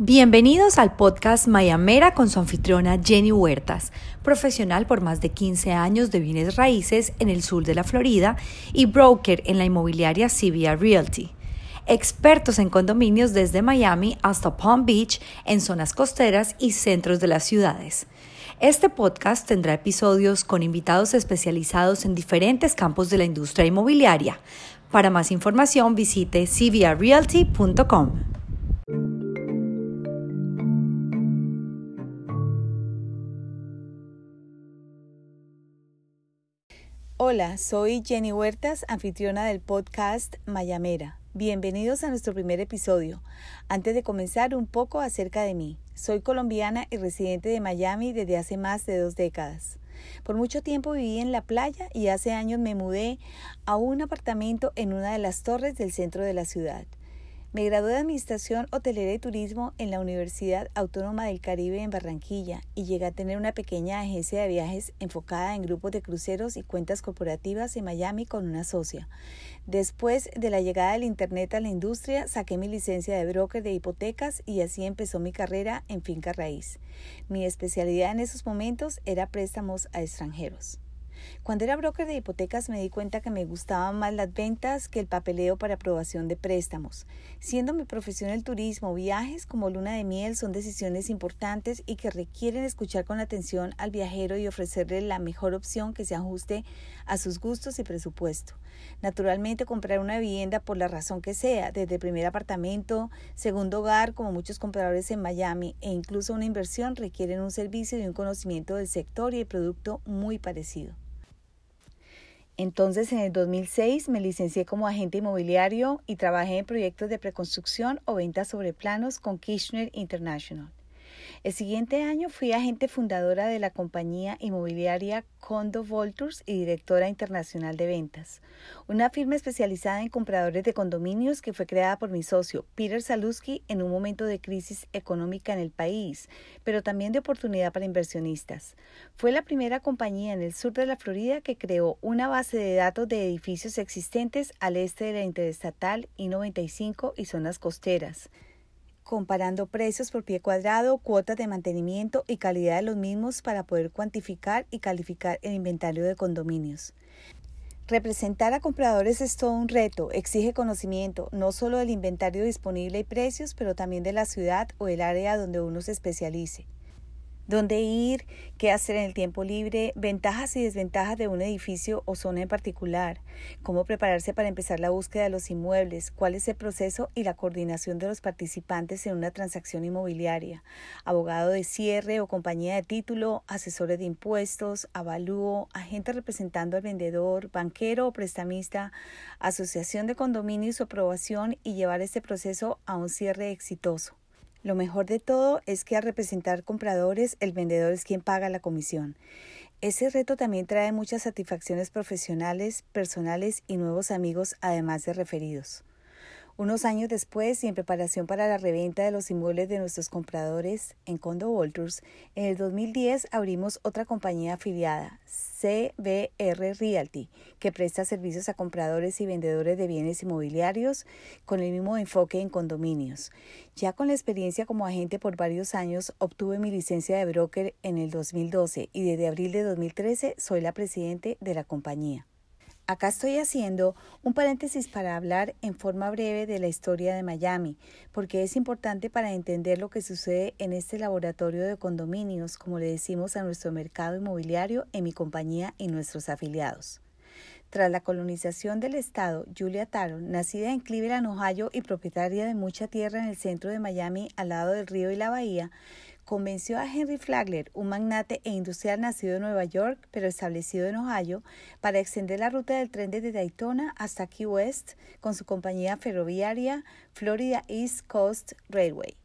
Bienvenidos al podcast Mayamera con su anfitriona Jenny Huertas, profesional por más de 15 años de bienes raíces en el sur de la Florida y broker en la inmobiliaria CBR Realty. Expertos en condominios desde Miami hasta Palm Beach, en zonas costeras y centros de las ciudades. Este podcast tendrá episodios con invitados especializados en diferentes campos de la industria inmobiliaria. Para más información visite cbrrealty.com. Hola, soy Jenny Huertas, anfitriona del podcast Mayamera. Bienvenidos a nuestro primer episodio. Antes de comenzar, un poco acerca de mí. Soy colombiana y residente de Miami desde hace más de dos décadas. Por mucho tiempo viví en la playa y hace años me mudé a un apartamento en una de las torres del centro de la ciudad. Me gradué de Administración Hotelera y Turismo en la Universidad Autónoma del Caribe en Barranquilla y llegué a tener una pequeña agencia de viajes enfocada en grupos de cruceros y cuentas corporativas en Miami con una socia. Después de la llegada del Internet a la industria, saqué mi licencia de broker de hipotecas y así empezó mi carrera en finca raíz. Mi especialidad en esos momentos era préstamos a extranjeros. Cuando era broker de hipotecas me di cuenta que me gustaban más las ventas que el papeleo para aprobación de préstamos. Siendo mi profesión el turismo, viajes como luna de miel son decisiones importantes y que requieren escuchar con atención al viajero y ofrecerle la mejor opción que se ajuste a sus gustos y presupuesto. Naturalmente comprar una vivienda por la razón que sea, desde primer apartamento, segundo hogar, como muchos compradores en Miami, e incluso una inversión requieren un servicio y un conocimiento del sector y el producto muy parecido. Entonces, en el 2006 me licencié como agente inmobiliario y trabajé en proyectos de preconstrucción o ventas sobre planos con Kirchner International. El siguiente año fui agente fundadora de la compañía inmobiliaria Condo Volturs y directora internacional de ventas, una firma especializada en compradores de condominios que fue creada por mi socio Peter Saluski en un momento de crisis económica en el país, pero también de oportunidad para inversionistas. Fue la primera compañía en el sur de la Florida que creó una base de datos de edificios existentes al este de la interestatal I-95 y zonas costeras comparando precios por pie cuadrado, cuotas de mantenimiento y calidad de los mismos para poder cuantificar y calificar el inventario de condominios. Representar a compradores es todo un reto, exige conocimiento no solo del inventario disponible y precios, pero también de la ciudad o el área donde uno se especialice dónde ir, qué hacer en el tiempo libre, ventajas y desventajas de un edificio o zona en particular, cómo prepararse para empezar la búsqueda de los inmuebles, cuál es el proceso y la coordinación de los participantes en una transacción inmobiliaria, abogado de cierre o compañía de título, asesores de impuestos, avalúo, agente representando al vendedor, banquero o prestamista, asociación de condominios o aprobación y llevar este proceso a un cierre exitoso. Lo mejor de todo es que al representar compradores, el vendedor es quien paga la comisión. Ese reto también trae muchas satisfacciones profesionales, personales y nuevos amigos, además de referidos. Unos años después y en preparación para la reventa de los inmuebles de nuestros compradores en Condo Walters, en el 2010 abrimos otra compañía afiliada, CBR Realty, que presta servicios a compradores y vendedores de bienes inmobiliarios con el mismo enfoque en condominios. Ya con la experiencia como agente por varios años, obtuve mi licencia de broker en el 2012 y desde abril de 2013 soy la presidente de la compañía. Acá estoy haciendo un paréntesis para hablar en forma breve de la historia de Miami, porque es importante para entender lo que sucede en este laboratorio de condominios, como le decimos a nuestro mercado inmobiliario en mi compañía y nuestros afiliados. Tras la colonización del estado, Julia Taron, nacida en Cleveland, Ohio y propietaria de mucha tierra en el centro de Miami al lado del río y la bahía, convenció a Henry Flagler, un magnate e industrial nacido en Nueva York pero establecido en Ohio, para extender la ruta del tren desde Daytona hasta Key West con su compañía ferroviaria Florida East Coast Railway.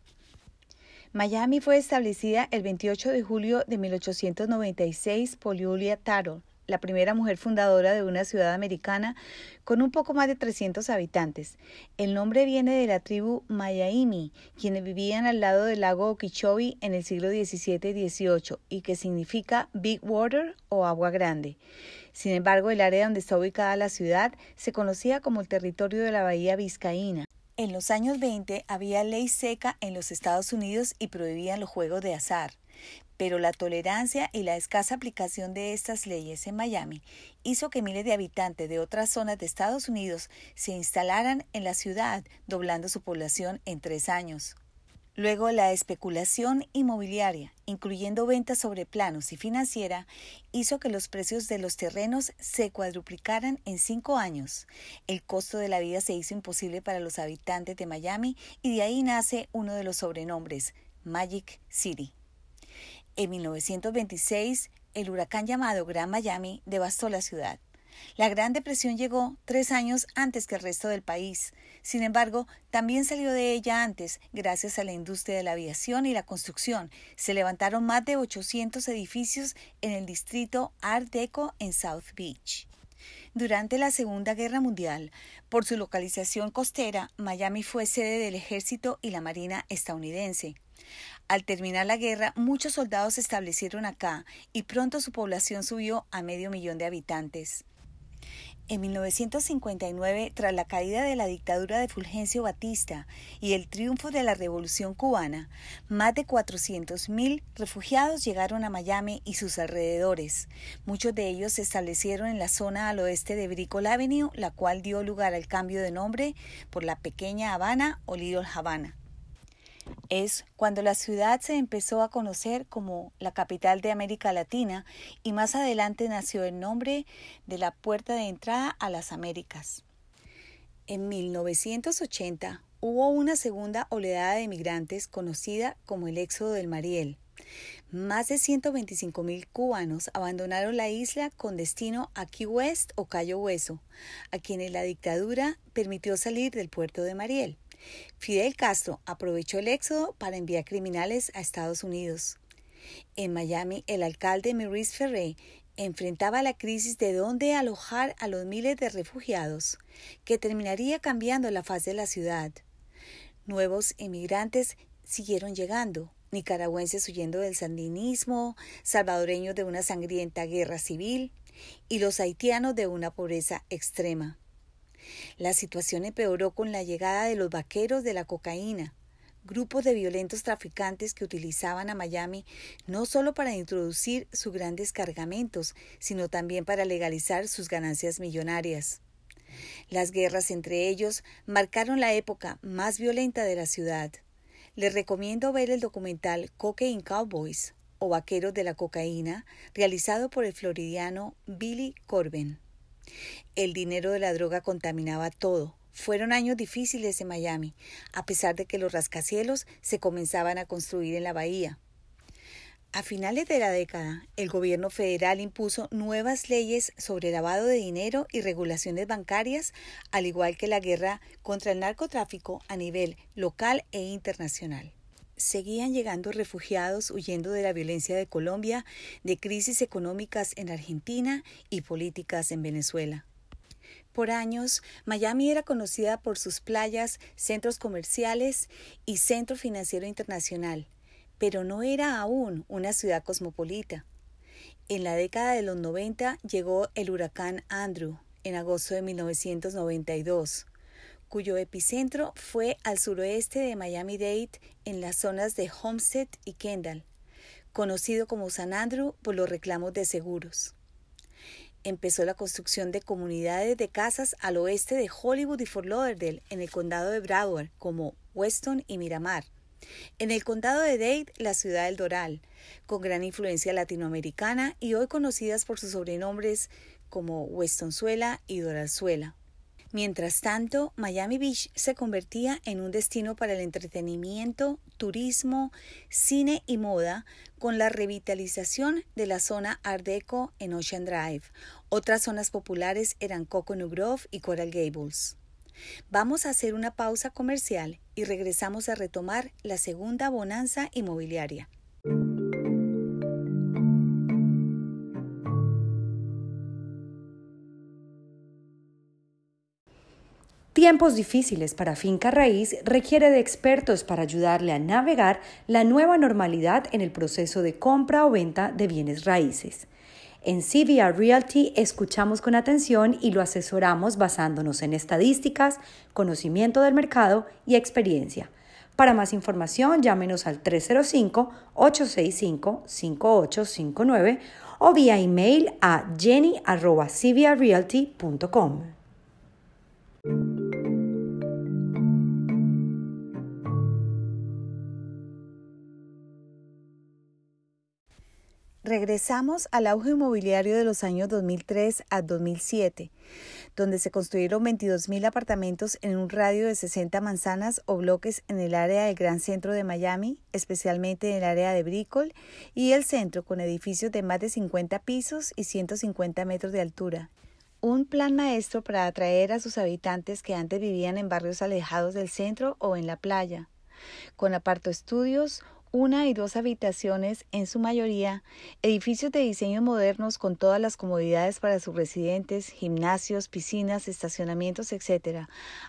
Miami fue establecida el 28 de julio de 1896 por Julia Tarot, la primera mujer fundadora de una ciudad americana con un poco más de 300 habitantes. El nombre viene de la tribu Mayaimi, quienes vivían al lado del lago Okeechobee en el siglo XVII y XVIII y que significa Big Water o agua grande. Sin embargo, el área donde está ubicada la ciudad se conocía como el territorio de la Bahía Vizcaína. En los años 20 había ley seca en los Estados Unidos y prohibían los juegos de azar, pero la tolerancia y la escasa aplicación de estas leyes en Miami hizo que miles de habitantes de otras zonas de Estados Unidos se instalaran en la ciudad, doblando su población en tres años. Luego la especulación inmobiliaria, incluyendo ventas sobre planos y financiera, hizo que los precios de los terrenos se cuadruplicaran en cinco años. El costo de la vida se hizo imposible para los habitantes de Miami y de ahí nace uno de los sobrenombres, Magic City. En 1926, el huracán llamado Gran Miami devastó la ciudad. La Gran Depresión llegó tres años antes que el resto del país. Sin embargo, también salió de ella antes, gracias a la industria de la aviación y la construcción. Se levantaron más de 800 edificios en el distrito Art Deco en South Beach. Durante la Segunda Guerra Mundial, por su localización costera, Miami fue sede del ejército y la marina estadounidense. Al terminar la guerra, muchos soldados se establecieron acá y pronto su población subió a medio millón de habitantes. En 1959, tras la caída de la dictadura de Fulgencio Batista y el triunfo de la Revolución cubana, más de 400.000 refugiados llegaron a Miami y sus alrededores. Muchos de ellos se establecieron en la zona al oeste de Bricol Avenue, la cual dio lugar al cambio de nombre por la pequeña Habana o Little Havana es cuando la ciudad se empezó a conocer como la capital de América Latina y más adelante nació el nombre de la puerta de entrada a las Américas. En 1980 hubo una segunda oleada de migrantes conocida como el éxodo del Mariel. Más de 125 mil cubanos abandonaron la isla con destino a Key West o Cayo Hueso, a quienes la dictadura permitió salir del puerto de Mariel. Fidel Castro aprovechó el éxodo para enviar criminales a Estados Unidos. En Miami, el alcalde Maurice Ferré enfrentaba la crisis de dónde alojar a los miles de refugiados, que terminaría cambiando la faz de la ciudad. Nuevos inmigrantes siguieron llegando, nicaragüenses huyendo del sandinismo, salvadoreños de una sangrienta guerra civil y los haitianos de una pobreza extrema. La situación empeoró con la llegada de los vaqueros de la cocaína, grupos de violentos traficantes que utilizaban a Miami no solo para introducir sus grandes cargamentos, sino también para legalizar sus ganancias millonarias. Las guerras entre ellos marcaron la época más violenta de la ciudad. Les recomiendo ver el documental Cocaine Cowboys o Vaqueros de la Cocaína, realizado por el floridiano Billy Corbin. El dinero de la droga contaminaba todo. Fueron años difíciles en Miami, a pesar de que los rascacielos se comenzaban a construir en la bahía. A finales de la década, el gobierno federal impuso nuevas leyes sobre lavado de dinero y regulaciones bancarias, al igual que la guerra contra el narcotráfico a nivel local e internacional seguían llegando refugiados huyendo de la violencia de Colombia, de crisis económicas en Argentina y políticas en Venezuela. Por años, Miami era conocida por sus playas, centros comerciales y centro financiero internacional, pero no era aún una ciudad cosmopolita. En la década de los 90 llegó el huracán Andrew en agosto de 1992 cuyo epicentro fue al suroeste de Miami-Dade en las zonas de Homestead y Kendall, conocido como San Andrew por los reclamos de seguros. Empezó la construcción de comunidades de casas al oeste de Hollywood y Fort Lauderdale, en el condado de Broward, como Weston y Miramar. En el condado de Dade, la ciudad del Doral, con gran influencia latinoamericana y hoy conocidas por sus sobrenombres como Westonzuela y Doralzuela. Mientras tanto, Miami Beach se convertía en un destino para el entretenimiento, turismo, cine y moda con la revitalización de la zona Art Deco en Ocean Drive. Otras zonas populares eran Coconut Grove y Coral Gables. Vamos a hacer una pausa comercial y regresamos a retomar la segunda bonanza inmobiliaria. Tiempos difíciles para Finca Raíz requiere de expertos para ayudarle a navegar la nueva normalidad en el proceso de compra o venta de bienes raíces. En CVR Realty escuchamos con atención y lo asesoramos basándonos en estadísticas, conocimiento del mercado y experiencia. Para más información, llámenos al 305-865-5859 o vía email a jenny.cvrrealty.com. Regresamos al auge inmobiliario de los años 2003 a 2007, donde se construyeron 22.000 apartamentos en un radio de 60 manzanas o bloques en el área del Gran Centro de Miami, especialmente en el área de Brickell, y el centro con edificios de más de 50 pisos y 150 metros de altura. Un plan maestro para atraer a sus habitantes que antes vivían en barrios alejados del centro o en la playa, con aparto estudios, una y dos habitaciones, en su mayoría, edificios de diseño modernos con todas las comodidades para sus residentes, gimnasios, piscinas, estacionamientos, etc.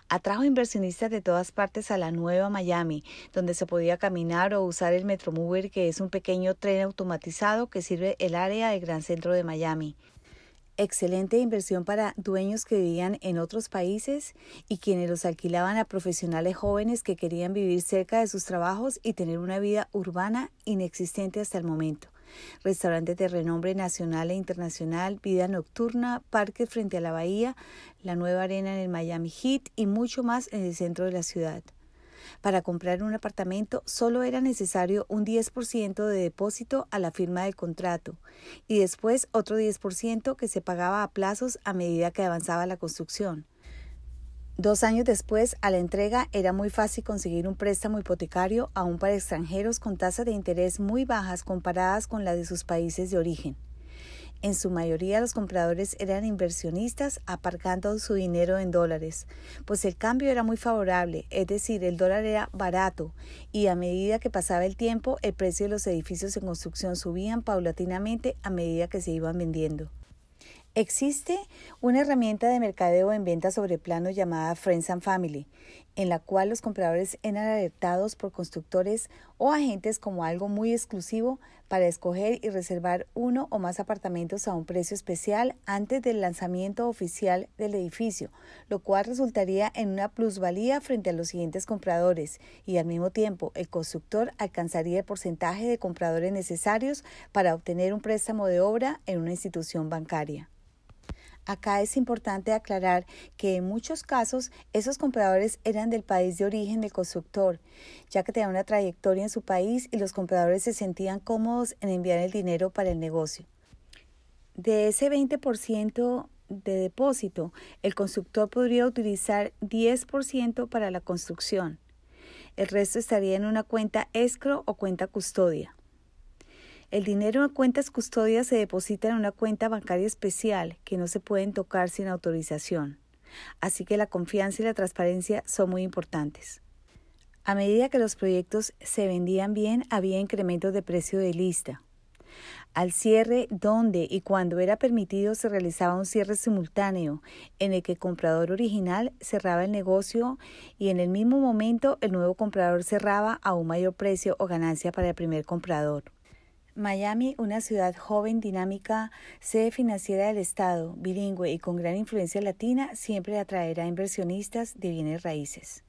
Atrajo inversionistas de todas partes a la nueva Miami, donde se podía caminar o usar el Metromover, que es un pequeño tren automatizado que sirve el área del gran centro de Miami excelente inversión para dueños que vivían en otros países y quienes los alquilaban a profesionales jóvenes que querían vivir cerca de sus trabajos y tener una vida urbana inexistente hasta el momento. Restaurantes de renombre nacional e internacional, vida nocturna, parques frente a la bahía, la nueva arena en el Miami Heat y mucho más en el centro de la ciudad. Para comprar un apartamento solo era necesario un 10% de depósito a la firma del contrato y después otro 10% que se pagaba a plazos a medida que avanzaba la construcción. Dos años después, a la entrega, era muy fácil conseguir un préstamo hipotecario aún para extranjeros con tasas de interés muy bajas comparadas con las de sus países de origen. En su mayoría los compradores eran inversionistas aparcando su dinero en dólares, pues el cambio era muy favorable, es decir, el dólar era barato y a medida que pasaba el tiempo el precio de los edificios en construcción subían paulatinamente a medida que se iban vendiendo. Existe una herramienta de mercadeo en venta sobre plano llamada Friends and Family, en la cual los compradores eran alertados por constructores o agentes como algo muy exclusivo para escoger y reservar uno o más apartamentos a un precio especial antes del lanzamiento oficial del edificio, lo cual resultaría en una plusvalía frente a los siguientes compradores y al mismo tiempo el constructor alcanzaría el porcentaje de compradores necesarios para obtener un préstamo de obra en una institución bancaria. Acá es importante aclarar que en muchos casos esos compradores eran del país de origen del constructor, ya que tenía una trayectoria en su país y los compradores se sentían cómodos en enviar el dinero para el negocio. De ese 20% de depósito, el constructor podría utilizar 10% para la construcción. El resto estaría en una cuenta escro o cuenta custodia. El dinero en cuentas custodias se deposita en una cuenta bancaria especial que no se pueden tocar sin autorización. Así que la confianza y la transparencia son muy importantes. A medida que los proyectos se vendían bien, había incrementos de precio de lista. Al cierre, donde y cuando era permitido, se realizaba un cierre simultáneo, en el que el comprador original cerraba el negocio y en el mismo momento el nuevo comprador cerraba a un mayor precio o ganancia para el primer comprador. Miami, una ciudad joven, dinámica, sede financiera del Estado, bilingüe y con gran influencia latina, siempre atraerá inversionistas de bienes raíces.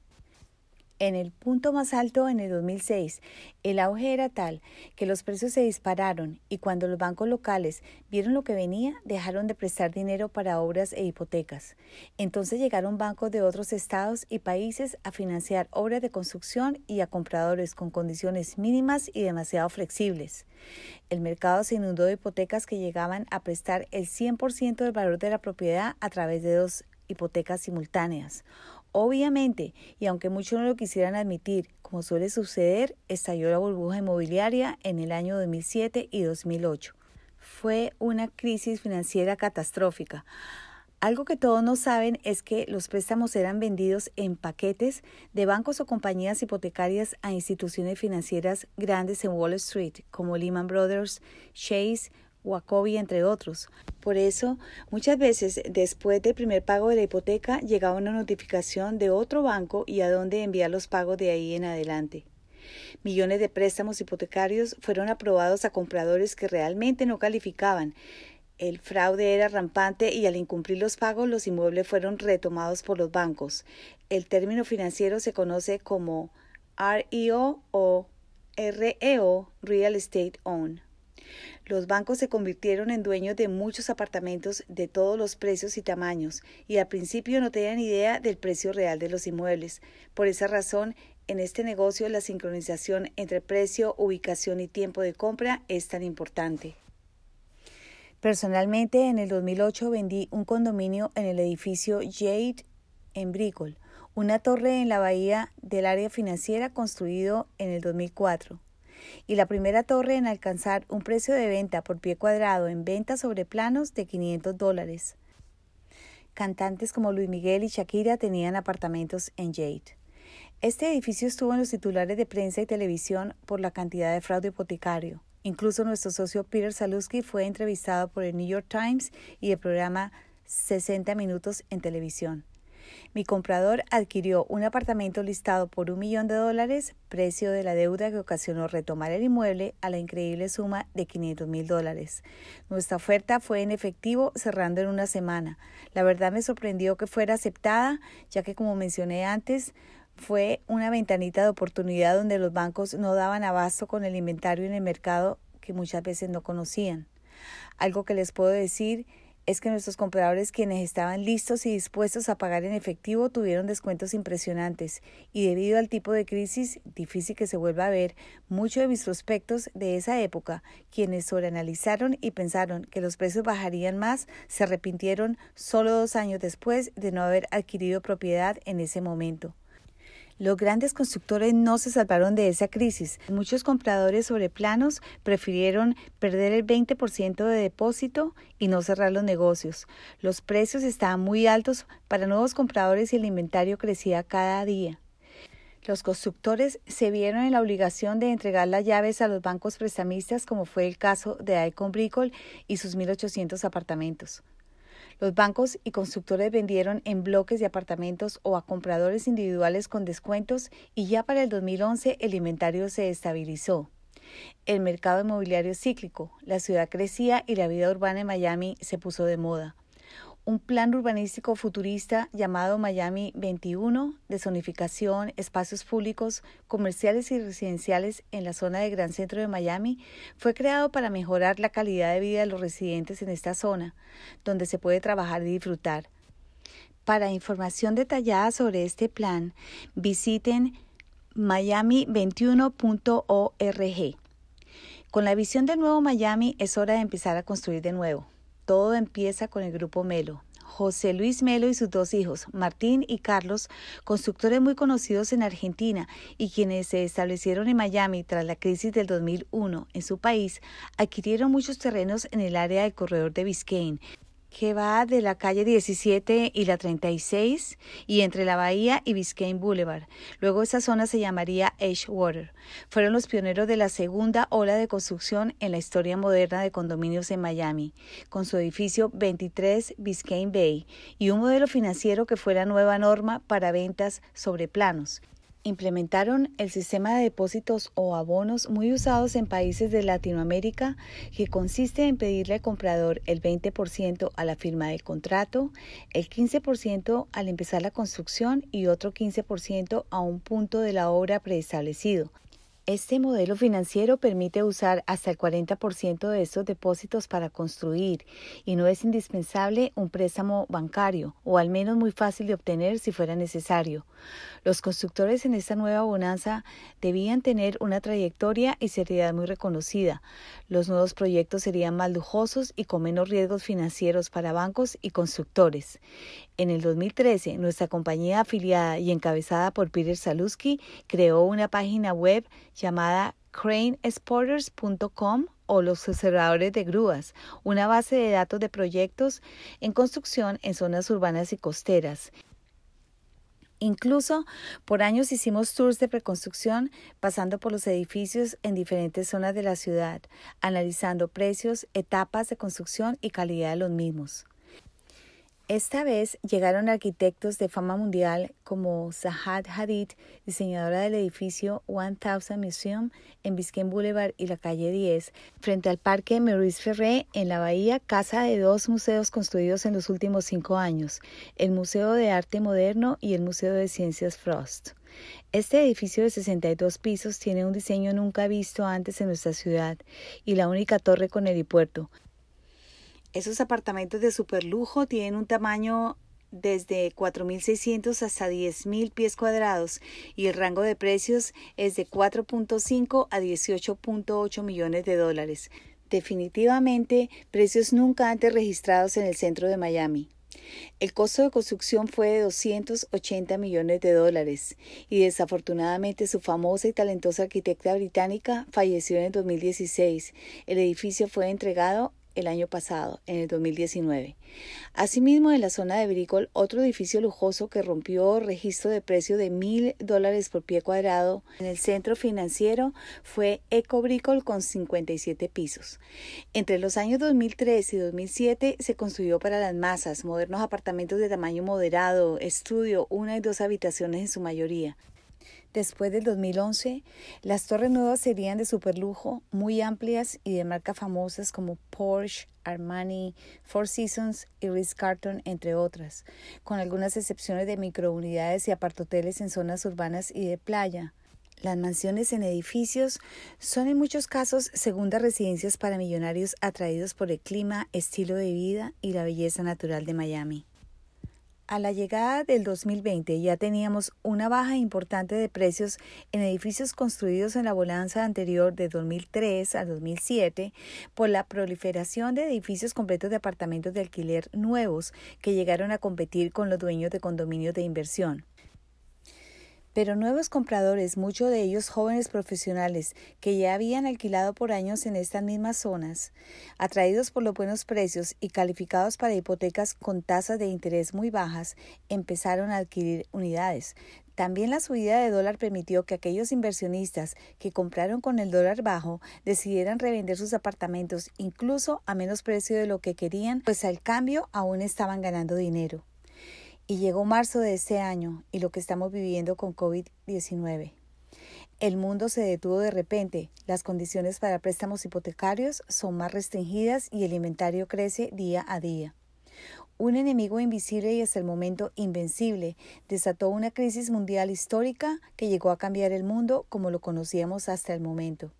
En el punto más alto en el 2006, el auge era tal que los precios se dispararon y cuando los bancos locales vieron lo que venía, dejaron de prestar dinero para obras e hipotecas. Entonces llegaron bancos de otros estados y países a financiar obras de construcción y a compradores con condiciones mínimas y demasiado flexibles. El mercado se inundó de hipotecas que llegaban a prestar el 100% del valor de la propiedad a través de dos hipotecas simultáneas Obviamente, y aunque muchos no lo quisieran admitir, como suele suceder, estalló la burbuja inmobiliaria en el año 2007 y 2008. Fue una crisis financiera catastrófica. Algo que todos no saben es que los préstamos eran vendidos en paquetes de bancos o compañías hipotecarias a instituciones financieras grandes en Wall Street, como Lehman Brothers, Chase, Wacovia, entre otros. Por eso, muchas veces después del primer pago de la hipoteca llegaba una notificación de otro banco y a dónde enviar los pagos de ahí en adelante. Millones de préstamos hipotecarios fueron aprobados a compradores que realmente no calificaban, El fraude era rampante y al incumplir los pagos los inmuebles fueron retomados por los bancos. El término financiero se conoce como REO o REO, Real Estate Own. Los bancos se convirtieron en dueños de muchos apartamentos de todos los precios y tamaños, y al principio no tenían idea del precio real de los inmuebles. Por esa razón, en este negocio la sincronización entre precio, ubicación y tiempo de compra es tan importante. Personalmente, en el 2008 vendí un condominio en el edificio Jade en Brickell, una torre en la bahía del área financiera construido en el 2004 y la primera torre en alcanzar un precio de venta por pie cuadrado en venta sobre planos de 500 dólares. Cantantes como Luis Miguel y Shakira tenían apartamentos en Jade. Este edificio estuvo en los titulares de prensa y televisión por la cantidad de fraude hipotecario. Incluso nuestro socio Peter Saluski fue entrevistado por el New York Times y el programa 60 Minutos en televisión. Mi comprador adquirió un apartamento listado por un millón de dólares, precio de la deuda que ocasionó retomar el inmueble a la increíble suma de 500 mil dólares. Nuestra oferta fue en efectivo cerrando en una semana. La verdad me sorprendió que fuera aceptada, ya que como mencioné antes, fue una ventanita de oportunidad donde los bancos no daban abasto con el inventario en el mercado que muchas veces no conocían. Algo que les puedo decir es que nuestros compradores quienes estaban listos y dispuestos a pagar en efectivo tuvieron descuentos impresionantes y debido al tipo de crisis difícil que se vuelva a ver, muchos de mis prospectos de esa época, quienes sobreanalizaron y pensaron que los precios bajarían más, se arrepintieron solo dos años después de no haber adquirido propiedad en ese momento. Los grandes constructores no se salvaron de esa crisis. Muchos compradores sobre planos prefirieron perder el 20% de depósito y no cerrar los negocios. Los precios estaban muy altos para nuevos compradores y el inventario crecía cada día. Los constructores se vieron en la obligación de entregar las llaves a los bancos prestamistas, como fue el caso de Icon Bricol y sus 1.800 apartamentos. Los bancos y constructores vendieron en bloques de apartamentos o a compradores individuales con descuentos y ya para el 2011 el inventario se estabilizó. El mercado inmobiliario cíclico, la ciudad crecía y la vida urbana en Miami se puso de moda un plan urbanístico futurista llamado Miami 21 de zonificación, espacios públicos, comerciales y residenciales en la zona del Gran Centro de Miami fue creado para mejorar la calidad de vida de los residentes en esta zona, donde se puede trabajar y disfrutar. Para información detallada sobre este plan, visiten miami21.org. Con la visión del nuevo Miami es hora de empezar a construir de nuevo. Todo empieza con el grupo Melo. José Luis Melo y sus dos hijos, Martín y Carlos, constructores muy conocidos en Argentina y quienes se establecieron en Miami tras la crisis del 2001 en su país, adquirieron muchos terrenos en el área del corredor de Biscayne, que va de la calle 17 y la 36 y entre la bahía y Biscayne Boulevard. Luego esa zona se llamaría Edgewater. Fueron los pioneros de la segunda ola de construcción en la historia moderna de condominios en Miami, con su edificio 23 Biscayne Bay y un modelo financiero que fue la nueva norma para ventas sobre planos implementaron el sistema de depósitos o abonos muy usados en países de Latinoamérica que consiste en pedirle al comprador el 20% a la firma del contrato, el 15% al empezar la construcción y otro 15% a un punto de la obra preestablecido. Este modelo financiero permite usar hasta el 40% de estos depósitos para construir y no es indispensable un préstamo bancario o al menos muy fácil de obtener si fuera necesario. Los constructores en esta nueva bonanza debían tener una trayectoria y seriedad muy reconocida. Los nuevos proyectos serían más lujosos y con menos riesgos financieros para bancos y constructores. En el 2013, nuestra compañía afiliada y encabezada por Peter Saluski creó una página web llamada cranesporters.com o los observadores de grúas, una base de datos de proyectos en construcción en zonas urbanas y costeras. Incluso por años hicimos tours de preconstrucción pasando por los edificios en diferentes zonas de la ciudad, analizando precios, etapas de construcción y calidad de los mismos. Esta vez llegaron arquitectos de fama mundial como Zahat Hadid, diseñadora del edificio One Thousand Museum en Biscayne Boulevard y la calle 10, frente al Parque Maurice Ferré en la bahía, casa de dos museos construidos en los últimos cinco años, el Museo de Arte Moderno y el Museo de Ciencias Frost. Este edificio de 62 pisos tiene un diseño nunca visto antes en nuestra ciudad y la única torre con helipuerto, esos apartamentos de superlujo tienen un tamaño desde 4.600 hasta 10.000 pies cuadrados y el rango de precios es de 4.5 a 18.8 millones de dólares. Definitivamente precios nunca antes registrados en el centro de Miami. El costo de construcción fue de 280 millones de dólares y desafortunadamente su famosa y talentosa arquitecta británica falleció en el 2016. El edificio fue entregado el año pasado, en el 2019. Asimismo, en la zona de Bricol, otro edificio lujoso que rompió registro de precio de mil dólares por pie cuadrado en el centro financiero fue Eco Bricol con 57 pisos. Entre los años 2003 y 2007 se construyó para las masas modernos apartamentos de tamaño moderado, estudio, una y dos habitaciones en su mayoría. Después del 2011, las torres nuevas serían de superlujo, muy amplias y de marcas famosas como Porsche, Armani, Four Seasons y Ritz Carlton, entre otras, con algunas excepciones de microunidades y apartoteles en zonas urbanas y de playa. Las mansiones en edificios son en muchos casos segundas residencias para millonarios atraídos por el clima, estilo de vida y la belleza natural de Miami. A la llegada del 2020 ya teníamos una baja importante de precios en edificios construidos en la bonanza anterior de 2003 a 2007 por la proliferación de edificios completos de apartamentos de alquiler nuevos que llegaron a competir con los dueños de condominios de inversión. Pero nuevos compradores, muchos de ellos jóvenes profesionales que ya habían alquilado por años en estas mismas zonas, atraídos por los buenos precios y calificados para hipotecas con tasas de interés muy bajas, empezaron a adquirir unidades. También la subida de dólar permitió que aquellos inversionistas que compraron con el dólar bajo decidieran revender sus apartamentos incluso a menos precio de lo que querían, pues al cambio aún estaban ganando dinero. Y llegó marzo de ese año y lo que estamos viviendo con COVID-19. El mundo se detuvo de repente, las condiciones para préstamos hipotecarios son más restringidas y el inventario crece día a día. Un enemigo invisible y hasta el momento invencible desató una crisis mundial histórica que llegó a cambiar el mundo como lo conocíamos hasta el momento.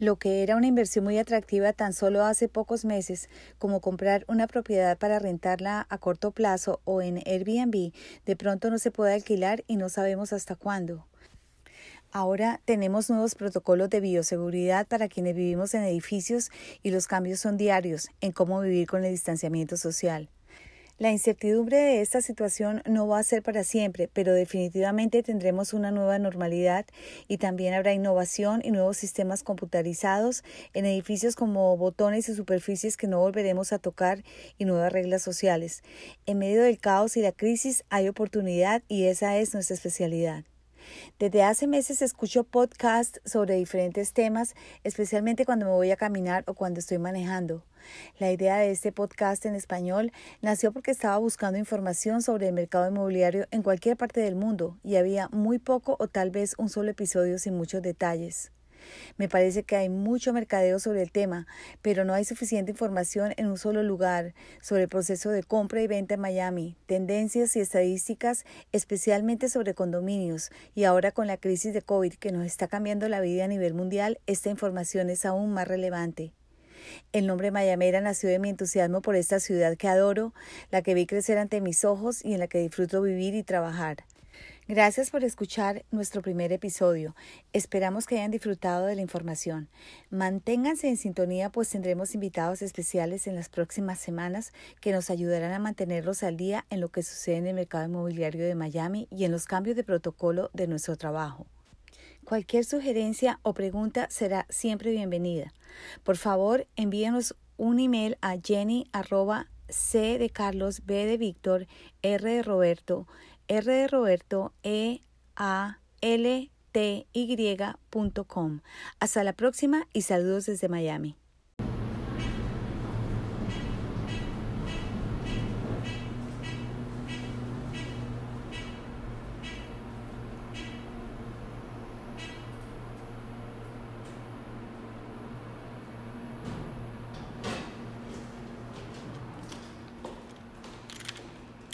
Lo que era una inversión muy atractiva tan solo hace pocos meses, como comprar una propiedad para rentarla a corto plazo o en Airbnb, de pronto no se puede alquilar y no sabemos hasta cuándo. Ahora tenemos nuevos protocolos de bioseguridad para quienes vivimos en edificios y los cambios son diarios en cómo vivir con el distanciamiento social. La incertidumbre de esta situación no va a ser para siempre, pero definitivamente tendremos una nueva normalidad y también habrá innovación y nuevos sistemas computarizados en edificios como botones y superficies que no volveremos a tocar y nuevas reglas sociales. En medio del caos y la crisis hay oportunidad y esa es nuestra especialidad. Desde hace meses escucho podcasts sobre diferentes temas, especialmente cuando me voy a caminar o cuando estoy manejando. La idea de este podcast en español nació porque estaba buscando información sobre el mercado inmobiliario en cualquier parte del mundo y había muy poco o tal vez un solo episodio sin muchos detalles. Me parece que hay mucho mercadeo sobre el tema, pero no hay suficiente información en un solo lugar sobre el proceso de compra y venta en Miami, tendencias y estadísticas, especialmente sobre condominios, y ahora con la crisis de COVID que nos está cambiando la vida a nivel mundial, esta información es aún más relevante. El nombre Mayamera nació de mi entusiasmo por esta ciudad que adoro, la que vi crecer ante mis ojos y en la que disfruto vivir y trabajar. Gracias por escuchar nuestro primer episodio. Esperamos que hayan disfrutado de la información. Manténganse en sintonía pues tendremos invitados especiales en las próximas semanas que nos ayudarán a mantenerlos al día en lo que sucede en el mercado inmobiliario de Miami y en los cambios de protocolo de nuestro trabajo. Cualquier sugerencia o pregunta será siempre bienvenida. Por favor, envíenos un email a jenny C de Carlos, B de Víctor, R de Roberto, R de Roberto, E, A, L, T, Y.com. Hasta la próxima y saludos desde Miami.